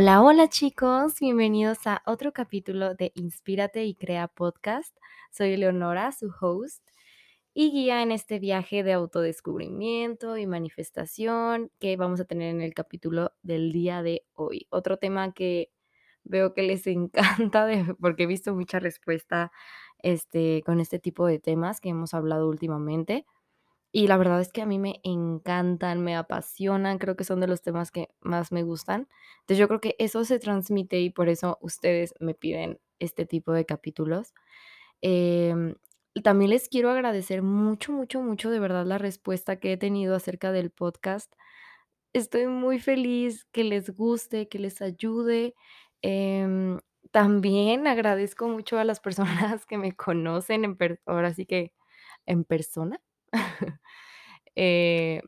Hola, hola chicos, bienvenidos a otro capítulo de Inspírate y Crea Podcast. Soy Leonora, su host y guía en este viaje de autodescubrimiento y manifestación que vamos a tener en el capítulo del día de hoy. Otro tema que veo que les encanta porque he visto mucha respuesta este, con este tipo de temas que hemos hablado últimamente. Y la verdad es que a mí me encantan, me apasionan, creo que son de los temas que más me gustan. Entonces, yo creo que eso se transmite y por eso ustedes me piden este tipo de capítulos. Em, también les quiero agradecer mucho, mucho, mucho de verdad la respuesta que he tenido acerca del podcast. Estoy muy feliz que les guste, que les ayude. Em, también agradezco mucho a las personas que me conocen ahora sí que en persona. Eh,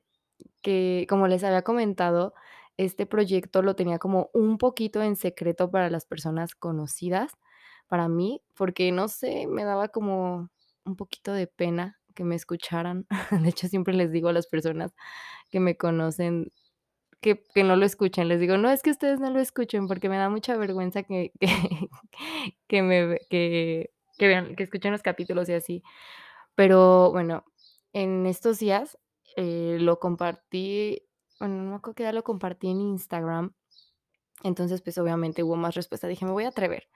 que, como les había comentado, este proyecto lo tenía como un poquito en secreto para las personas conocidas, para mí, porque no sé, me daba como un poquito de pena que me escucharan. De hecho, siempre les digo a las personas que me conocen que que no lo escuchen. Les digo: "No, es que ustedes no lo escuchen", porque me da mucha vergüenza que que que me que que vean que escuchen los capítulos y así. Pero bueno, en estos días, eh, lo compartí, bueno, no me acuerdo qué día lo compartí en Instagram. Entonces, pues, obviamente hubo más respuesta. Dije: "Me voy a atrever".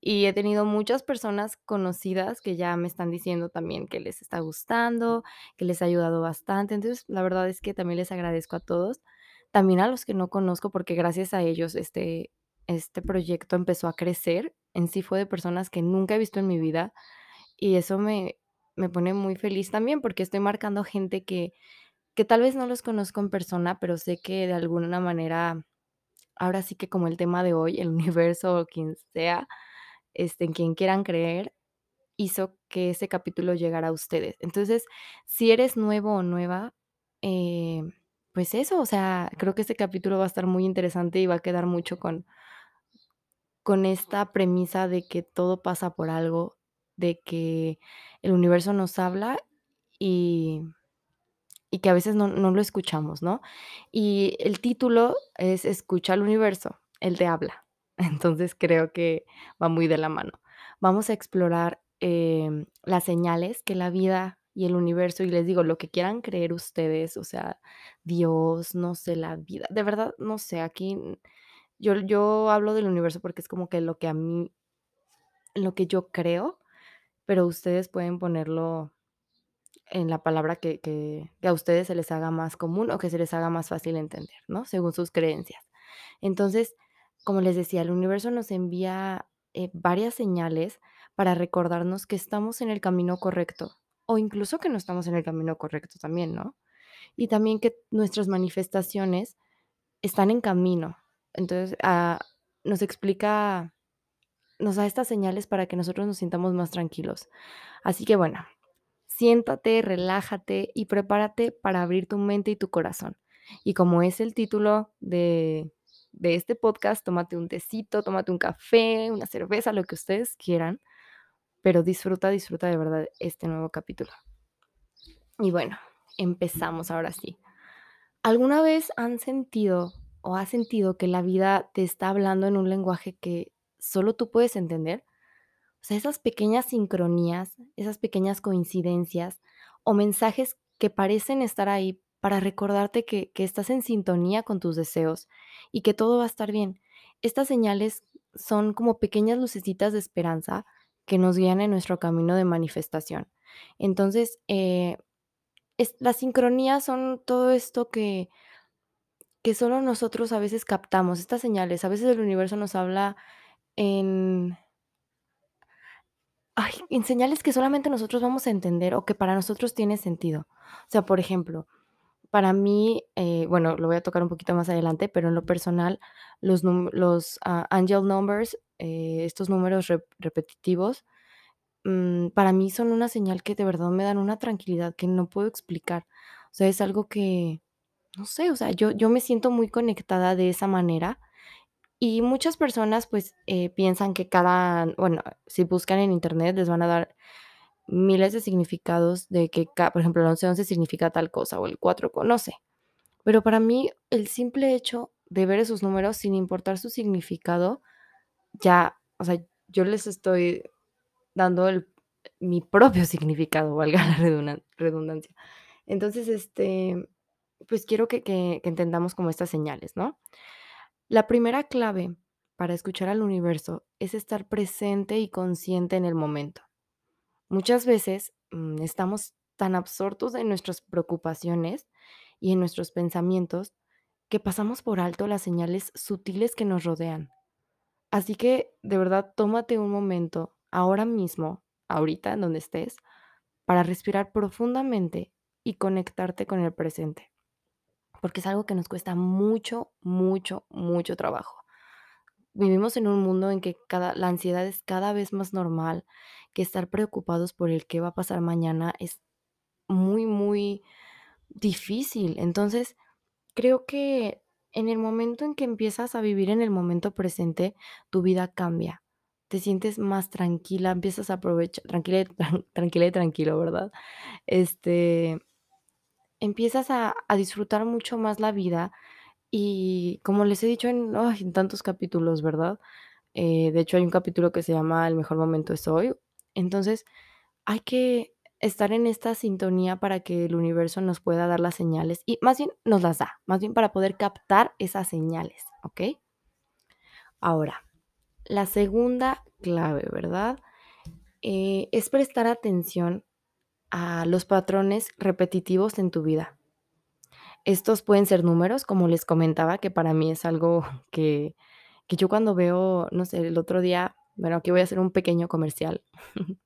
Y he tenido muchas personas conocidas que ya me están diciendo también que les está gustando, que les ha ayudado bastante. Entonces, la verdad es que también les agradezco a todos, también a los que no conozco, porque gracias a ellos este este proyecto empezó a crecer. En sí fue de personas que nunca he visto en mi vida, y eso me me pone muy feliz también, porque estoy marcando gente que que tal vez no los conozco en persona, pero sé que de alguna manera, ahora sí que como el tema de hoy, el universo o quien sea, este, en quien quieran creer, hizo que ese capítulo llegara a ustedes. Entonces, si eres nuevo o nueva, eh, pues eso, o sea, creo que este capítulo va a estar muy interesante y va a quedar mucho con con esta premisa de que todo pasa por algo, de que el universo nos habla y y que a veces no no lo escuchamos, ¿no? Y el título es Escucha al universo, él te habla. Entonces, creo que va muy de la mano. Vamos a explorar, em, las señales que la vida y el universo, y les digo, lo que quieran creer ustedes, o sea, Dios, no sé, la vida, de verdad, no sé, aquí, yo yo hablo del universo porque es como que lo que a mí lo que yo creo, pero ustedes pueden ponerlo en la palabra que a ustedes se les haga más común o que se les haga más fácil entender, ¿no? Según sus creencias. Entonces, como les decía, el universo nos envía, eh, varias señales para recordarnos que estamos en el camino correcto, o incluso que no estamos en el camino correcto también, ¿no? Y también que nuestras manifestaciones están en camino. Entonces, ah, nos explica nos da estas señales para que nosotros nos sintamos más tranquilos. Así que bueno, siéntate, relájate y prepárate para abrir tu mente y tu corazón. Y como es el título de de este podcast, tómate un tecito, tómate un café, una cerveza, lo que ustedes quieran, pero disfruta, disfruta de verdad este nuevo capítulo. Y bueno, empezamos ahora sí. ¿Alguna vez han sentido o has sentido que la vida te está hablando en un lenguaje que solo tú puedes entender? O sea, esas pequeñas sincronías, esas pequeñas coincidencias o mensajes que parecen estar ahí para recordarte que que estás en sintonía con tus deseos y que todo va a estar bien. Estas señales son como pequeñas lucecitas de esperanza que nos guían en nuestro camino de manifestación. Entonces, eh, las sincronías son todo esto que que solo nosotros a veces captamos, estas señales. A veces el universo nos habla en ay, en señales que solamente nosotros vamos a entender o que para nosotros tiene sentido. O sea, por ejemplo, para mí, eh, bueno, lo voy a tocar un poquito más adelante, pero en lo personal, los los, ah, angel numbers, eh, estos números rep repetitivos, mm, para mí son una señal que de verdad me dan una tranquilidad que no puedo explicar. O sea, es algo que, no sé, o sea, yo yo me siento muy conectada de esa manera, y muchas personas, pues, eh, piensan que cada bueno, si buscan en Internet les van a dar miles de significados de que por ejemplo, el 1111 significa tal cosa, o el 4 co no sé. Pero para mí, el simple hecho de ver esos números sin importar su significado, ya, o sea, yo les estoy dando el mi propio significado, valga la redundan redundancia. Entonces, este, pues quiero que entendamos como estas señales, ¿no? La primera clave para escuchar al universo es estar presente y consciente en el momento. Muchas veces, mm, estamos tan absortos en nuestras preocupaciones y en nuestros pensamientos que pasamos por alto las señales sutiles que nos rodean. Así que, de verdad, tómate un momento ahora mismo, ahorita en donde estés, para respirar profundamente y conectarte con el presente, porque es algo que nos cuesta mucho, mucho, mucho trabajo. Vivimos en un mundo en que cada la ansiedad es cada vez más normal, que estar preocupados por el qué va a pasar mañana es muy, muy difícil. Entonces, creo que en el momento en que empiezas a vivir en el momento presente, tu vida cambia. Te sientes más tranquila, empiezas a aprovechar tranquila tranquila tranquilo, ¿verdad? Este, empiezas a disfrutar mucho más la vida y como les he dicho en tantos capítulos, ¿verdad? Eh, de hecho, hay un capítulo que se llama El mejor momento es hoy. Entonces, hay que estar en esta sintonía para que el universo nos pueda dar las señales y más bien nos las da, más bien para poder captar esas señales, ¿ok? Ahora, la segunda clave, ¿verdad? Eh, es prestar atención a los patrones repetitivos en tu vida. Estos pueden ser números, como les comentaba, que para mí es algo que que yo cuando veo, no sé, el otro día, bueno, aquí voy a hacer un pequeño comercial.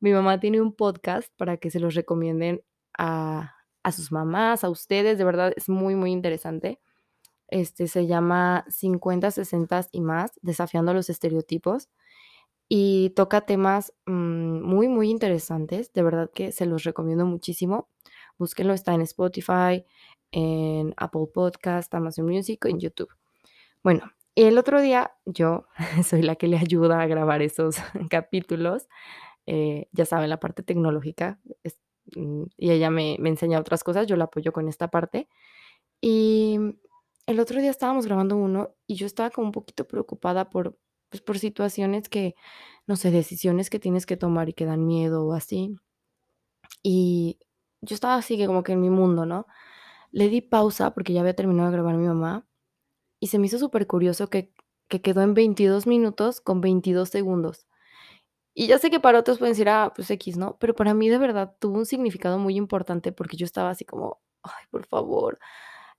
Mi mamá tiene un podcast para que se los recomienden a a sus mamás, a ustedes, de verdad es muy, muy interesante. Este, se llama 50, 60 y más, desafiando los estereotipos, y toca temas, mm, muy, muy interesantes, de verdad que se los recomiendo muchísimo. Búsquenlo, está en Spotify, en Apple Podcast, Amazon Music, en YouTube. Bueno, el otro día yo soy la que le ayuda a grabar esos capítulos, eh, ya saben, la parte tecnológica, mm, y ella me me enseña otras cosas, yo la apoyo con esta parte. Y el otro día estábamos grabando uno y yo estaba como un poquito preocupada por, pues, por situaciones que, no sé, decisiones que tienes que tomar y que dan miedo o así. Y yo estaba así que como que en mi mundo, ¿no? Le di pausa porque ya había terminado de grabar mi mamá y se me hizo supercurioso que que quedó en 22 minutos con 22 segundos. Y ya sé que para otros pueden decir: "Ah, pues equis", ¿no? Pero para mí de verdad tuvo un significado muy importante porque yo estaba así como: "Ay, por favor,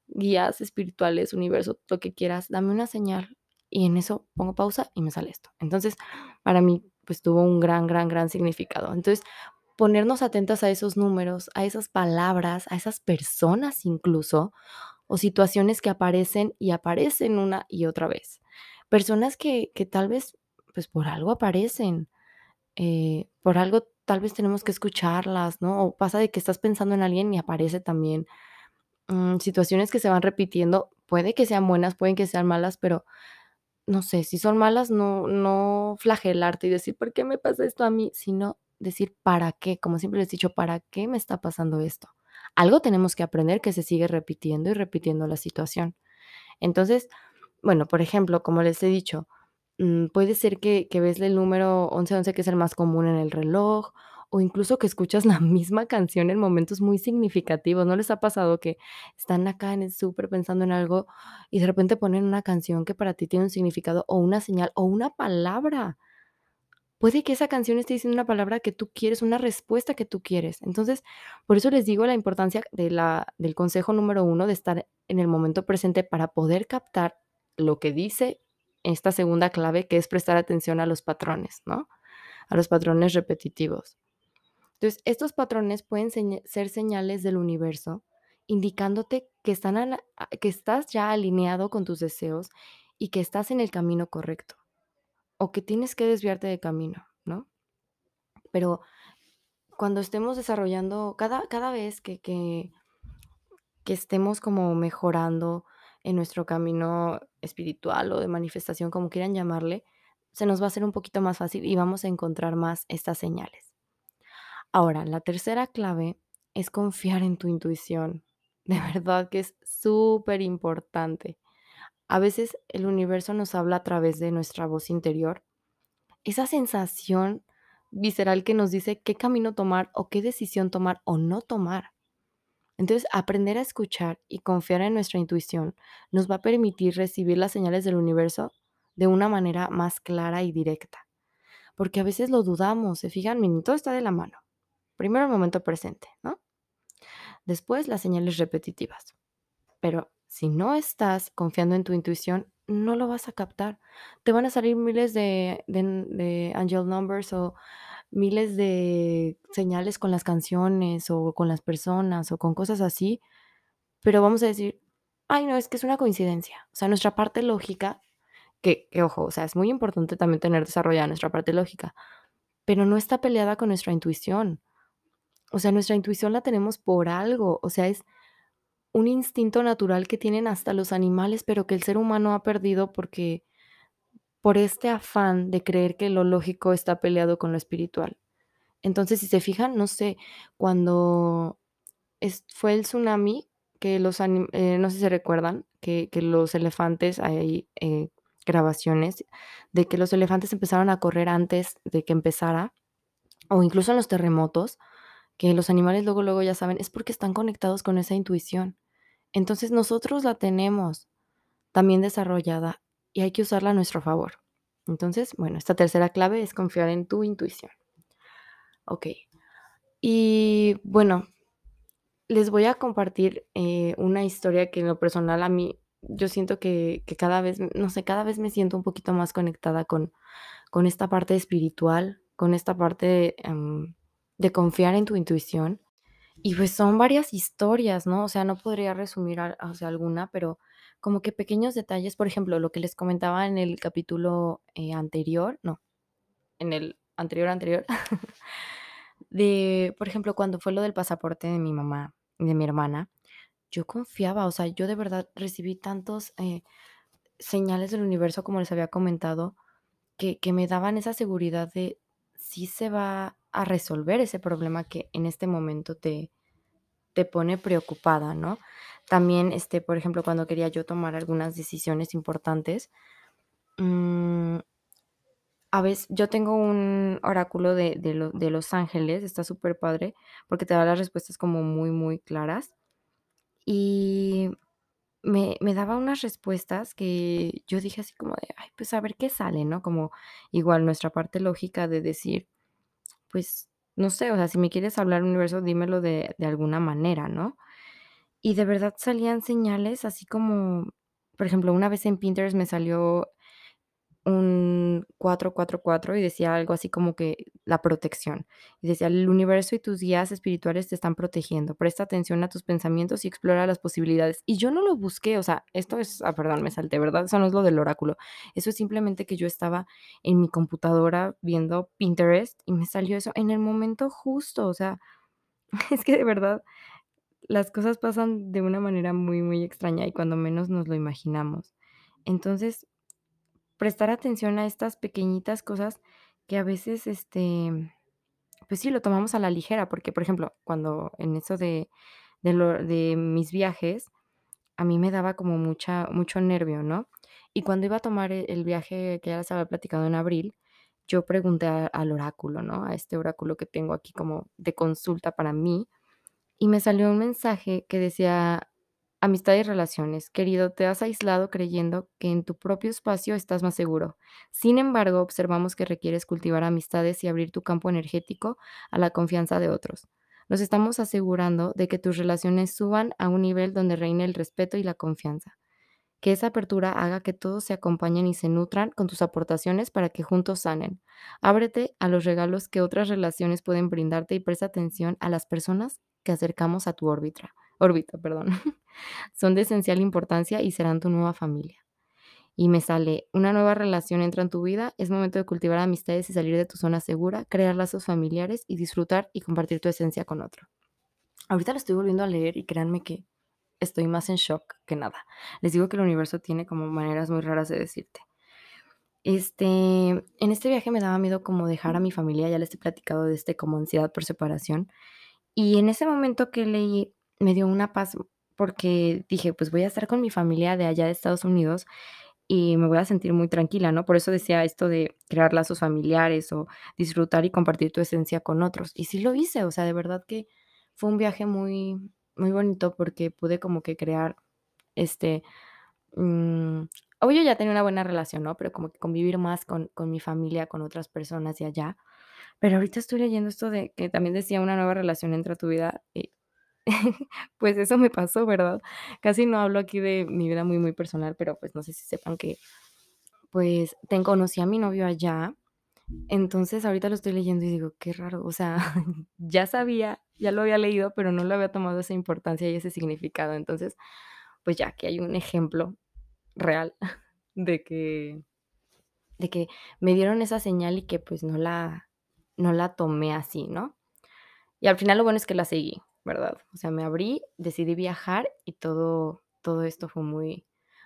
guías espirituales, universo, lo que quieras, dame una señal". Y en eso pongo pausa y me sale esto. Entonces, para mí, pues tuvo un gran, gran, gran significado. Entonces, ponernos atentas a esos números, a esas palabras, a esas personas incluso, o situaciones que aparecen y aparecen una y otra vez. Personas que que tal vez, pues, por algo aparecen, eh, por algo tal vez tenemos que escucharlas, ¿no? O pasa de que estás pensando en alguien y aparece también. Mm, situaciones que se van repitiendo, puede que sean buenas, pueden que sean malas, pero no sé, si son malas, no no flagelarte y decir: "¿Por qué me pasa esto a mí?", sino decir: "¿Para qué?". Como siempre les he dicho: "¿Para qué me está pasando esto?". Algo tenemos que aprender que se sigue repitiendo y repitiendo la situación. Entonces, bueno, por ejemplo, como les he dicho, mm, puede ser que que ves el número 1111, que es el más común en el reloj, o incluso que escuchas la misma canción en momentos muy significativos, ¿no les ha pasado que están acá en el súper pensando en algo y de repente ponen una canción que para ti tiene un significado, o una señal, o una palabra? Puede que esa canción esté diciendo una palabra que tú quieres, una respuesta que tú quieres. Entonces, por eso les digo la importancia de la del consejo número 1 de estar en el momento presente para poder captar lo que dice esta segunda clave, que es prestar atención a los patrones, ¿no? A los patrones repetitivos. Entonces, estos patrones pueden ser señales del universo, indicándote que estás ya alineado con tus deseos y que estás en el camino correcto, o que tienes que desviarte de camino, ¿no? Pero cuando estemos desarrollando cada cada vez que que que estemos como mejorando en nuestro camino espiritual o de manifestación, como quieran llamarle, se nos va a hacer un poquito más fácil y vamos a encontrar más estas señales. Ahora, la tercera clave es confiar en tu intuición. De verdad que es superimportante. a veces el universo nos habla a través de nuestra voz interior. Esa sensación visceral que nos dice qué camino tomar o qué decisión tomar o no tomar. Entonces, aprender a escuchar y confiar en nuestra intuición nos va a permitir recibir las señales del universo de una manera más clara y directa. Porque a veces lo dudamos, se fijan, todo está de la mano. Primero el momento presente, ¿no? Después las señales repetitivas. Pero si no estás confiando en tu intuición, no lo vas a captar. Te van a salir miles de, angel numbers o miles de señales con las canciones o con las personas o con cosas así, pero vamos a decir, ay, no, es que es una coincidencia. O sea, nuestra parte lógica, que, que ojo, o sea, es muy importante también tener desarrollada nuestra parte lógica, pero no está peleada con nuestra intuición. O sea, nuestra intuición la tenemos por algo, o sea, es un instinto natural que tienen hasta los animales, pero que el ser humano ha perdido porque por este afán de creer que lo lógico está peleado con lo espiritual. Entonces, si se fijan, no sé, cuando es, fue el tsunami, que los eh, no sé si se recuerdan, que, que los elefantes, hay eh, grabaciones de que los elefantes empezaron a correr antes de que empezara, o incluso en los terremotos, que los animales luego, luego ya saben, es porque están conectados con esa intuición. Entonces nosotros la tenemos también desarrollada y hay que usarla a nuestro favor. Entonces, bueno, esta tercera clave es confiar en tu intuición. Ok. Y bueno, les voy a compartir eh, una historia que en lo personal a mí, yo siento que, que cada vez, no sé, cada vez me siento un poquito más conectada con, con esta parte espiritual, con esta parte em, de confiar en tu intuición. Y pues son varias historias, ¿no? O sea, no podría resumir sea, alguna, pero como que pequeños detalles, por ejemplo, lo que les comentaba en el capítulo eh, anterior, no, en el anterior anterior, de, por ejemplo, cuando fue lo del pasaporte de mi mamá de mi hermana, yo confiaba, o sea, yo de verdad recibí tantos eh, señales del universo, como les había comentado, que, que me daban esa seguridad de si se va a resolver ese problema que en este momento te, te pone preocupada, ¿no? También, este, por ejemplo, cuando quería yo tomar algunas decisiones importantes, mm, a veces yo tengo un oráculo de, de, de Los Ángeles, está súper padre, porque te da las respuestas como muy, muy claras. Y me, me daba unas respuestas que yo dije así como de, ay, pues a ver qué sale, ¿no? Como igual nuestra parte lógica de decir, pues, no sé, o sea, si me quieres hablar universo, dímelo de, de alguna manera, ¿no? Y de verdad salían señales así como, por ejemplo, una vez en Pinterest me salió un 444 y decía algo así como que la protección. Y decía, el universo y tus guías espirituales te están protegiendo. Presta atención a tus pensamientos y explora las posibilidades. Y yo no lo busqué, o sea, esto es, ah, perdón, me salté, ¿verdad? Eso no es lo del oráculo. Eso es simplemente que yo estaba en mi computadora viendo Pinterest y me salió eso en el momento justo, o sea, es que de verdad las cosas pasan de una manera muy, muy extraña y cuando menos nos lo imaginamos. Entonces, prestar atención a estas pequeñitas cosas que a veces, este, pues sí, lo tomamos a la ligera, porque, por ejemplo, cuando en eso de, de, de mis viajes, a mí me daba como mucha, mucho nervio, ¿no? Y cuando iba a tomar e- el viaje que ya les había platicado en abril, yo pregunté al oráculo, ¿no? A este oráculo que tengo aquí como de consulta para mí, y me salió un mensaje que decía, amistad y relaciones, querido, te has aislado creyendo que en tu propio espacio estás más seguro. Sin embargo, observamos que requieres cultivar amistades y abrir tu campo energético a la confianza de otros. Nos estamos asegurando de que tus relaciones suban a un nivel donde reine el respeto y la confianza. Que esa apertura haga que todos se acompañen y se nutran con tus aportaciones para que juntos sanen. Ábrete a los regalos que otras relaciones pueden brindarte y presta atención a las personas que acercamos a tu órbita. Órbita perdón. Son de esencial importancia y serán tu nueva familia. Y me sale, una nueva relación entra en tu vida, es momento de cultivar amistades y salir de tu zona segura, crear lazos familiares y disfrutar y compartir tu esencia con otro. Ahorita lo estoy volviendo a leer y créanme que estoy más en shock que nada. Les digo que el universo tiene como maneras muy raras de decirte. Este, en este viaje me daba miedo como dejar a mi familia, ya les he platicado de este como ansiedad por separación. Y en ese momento que leí, me dio una paz porque dije: "Pues voy a estar con mi familia de allá de Estados Unidos y me voy a sentir muy tranquila", ¿no? Por eso decía esto de crear lazos familiares o disfrutar y compartir tu esencia con otros. Y sí lo hice, o sea, de verdad que fue un viaje muy muy bonito porque pude como que crear, este, mm, obvio ya tenía una buena relación, ¿no? Pero como que convivir más con con mi familia, con otras personas de allá. Pero ahorita estoy leyendo esto de que también decía una nueva relación entra tu vida y pues eso me pasó, ¿verdad? Casi no hablo aquí de mi vida muy, muy personal, pero pues no sé si sepan que, pues, ten conocí a mi novio allá. Entonces, ahorita lo estoy leyendo y digo: "Qué raro", o sea, ya sabía, ya lo había leído, pero no le había tomado esa importancia y ese significado. Entonces, pues ya, aquí hay un ejemplo real de que de que me dieron esa señal y que, pues, no la no la tomé así, ¿no? Y al final lo bueno es que la seguí, ¿verdad? O sea, me abrí, decidí viajar y todo todo esto fue muy,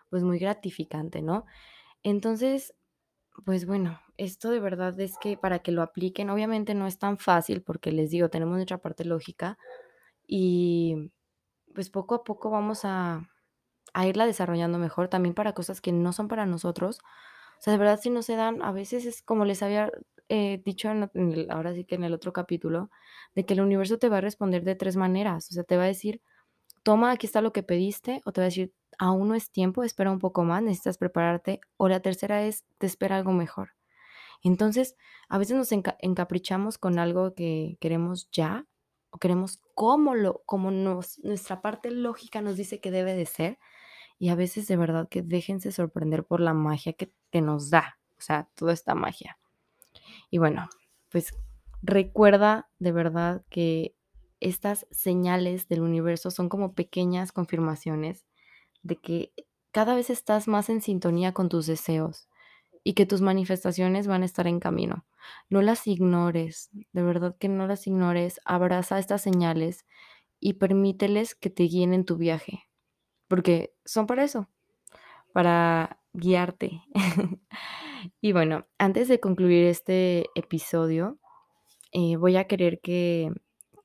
pues, muy gratificante, ¿no? Entonces, pues bueno, esto de verdad es que para que lo apliquen, obviamente no es tan fácil porque les digo, tenemos nuestra parte lógica y, pues, poco a poco vamos a a irla desarrollando mejor, también para cosas que no son para nosotros. O sea, de verdad, si no se dan, a veces es como les había, eh, dicho ahora sí que en el otro capítulo, de que el universo te va a responder de 3 maneras. O sea, te va a decir: "Toma, aquí está lo que pediste", o te va a decir: "Aún no es tiempo, espera un poco más, necesitas prepararte", o la tercera es: "Te espera algo mejor". Entonces, a veces nos enca encaprichamos con algo que queremos ya, o queremos como lo como nos nuestra parte lógica nos dice que debe de ser, y a veces de verdad que déjense sorprender por la magia que que nos da, o sea, toda esta magia. Y bueno, pues recuerda de verdad que estas señales del universo son como pequeñas confirmaciones de que cada vez estás más en sintonía con tus deseos y que tus manifestaciones van a estar en camino. No las ignores, de verdad que no las ignores, abraza estas señales y permíteles que te guíen en tu viaje, porque son para eso, para guiarte. Y bueno, antes de concluir este episodio, eh, voy a querer que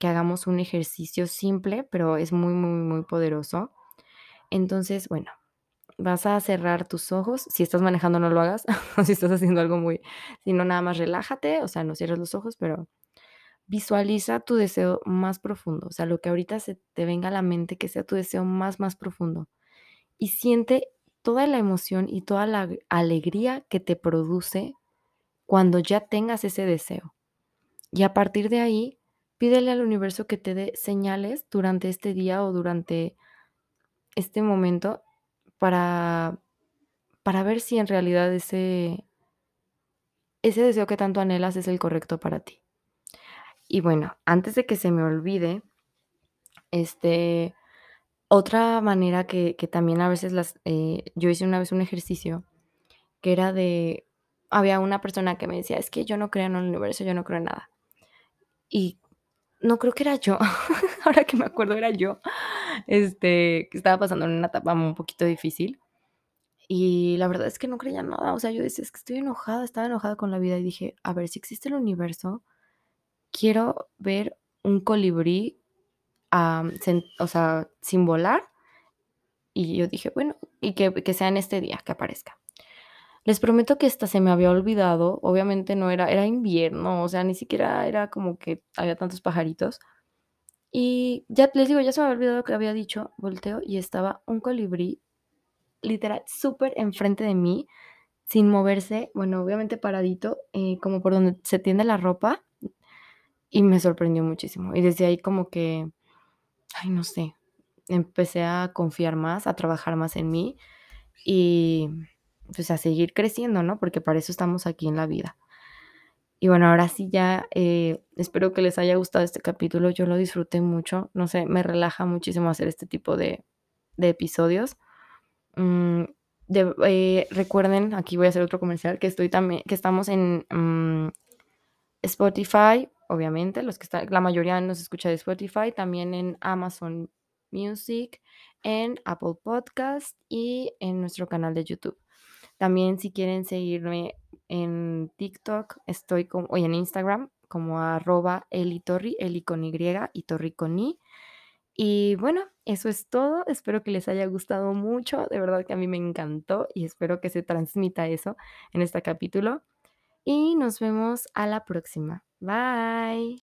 que hagamos un ejercicio simple, pero es muy, muy, muy poderoso. Entonces, bueno, vas a cerrar tus ojos. Si estás manejando, no lo hagas, o si estás haciendo algo muy si no, nada más relájate, o sea, no cierres los ojos, pero visualiza tu deseo más profundo, o sea, lo que ahorita se te venga a la mente, que sea tu deseo más, más profundo. Y siente toda la emoción y toda la alegría que te produce cuando ya tengas ese deseo. Y a partir de ahí, pídele al universo que te dé señales durante este día o durante este momento para para ver si en realidad ese ese deseo que tanto anhelas es el correcto para ti. Y bueno, antes de que se me olvide, este, otra manera que que también a veces las eh, yo hice una vez un ejercicio que era de había una persona que me decía: "Es que yo no creo en el universo, yo no creo en nada". Y no creo que era yo, ahora que me acuerdo era yo, este, que estaba pasando en una etapa un poquito difícil. Y la verdad es que no creía nada, o sea, yo decía: "Es que estoy enojada", estaba enojada con la vida y dije: "A ver, si existe el universo, quiero ver un colibrí, sen o sea, sin volar". Y yo dije: "Bueno, y que que sea en este día que aparezca". Les prometo que hasta se me había olvidado, obviamente no era era invierno, o sea, ni siquiera era como que había tantos pajaritos. Y ya les digo, ya se me había olvidado que había dicho, volteo y estaba un colibrí, literal, súper enfrente de mí, sin moverse, bueno, obviamente paradito, eh, como por donde se tiende la ropa, y me sorprendió muchísimo. Y desde ahí como que, ay, no sé, empecé a confiar más, a trabajar más en mí y, pues, a seguir creciendo, ¿no? Porque para eso estamos aquí en la vida. Y bueno, ahora sí ya, eh, espero que les haya gustado este capítulo, yo lo disfruté mucho, no sé, me relaja muchísimo hacer este tipo de de episodios. Mm, de eh, recuerden, aquí voy a hacer otro comercial, que estoy también que estamos en, mm, Spotify, obviamente, los que la mayoría nos escucha de Spotify, también en Amazon Music, en Apple Podcast y en nuestro canal de YouTube. También, si quieren seguirme en TikTok, estoy como y en Instagram como arroba Eli Torri, Eli con Y y Torri con. Y bueno, eso es todo. Espero que les haya gustado mucho. De verdad que a mí me encantó y espero que se transmita eso en este capítulo. Y nos vemos a la próxima. Bye.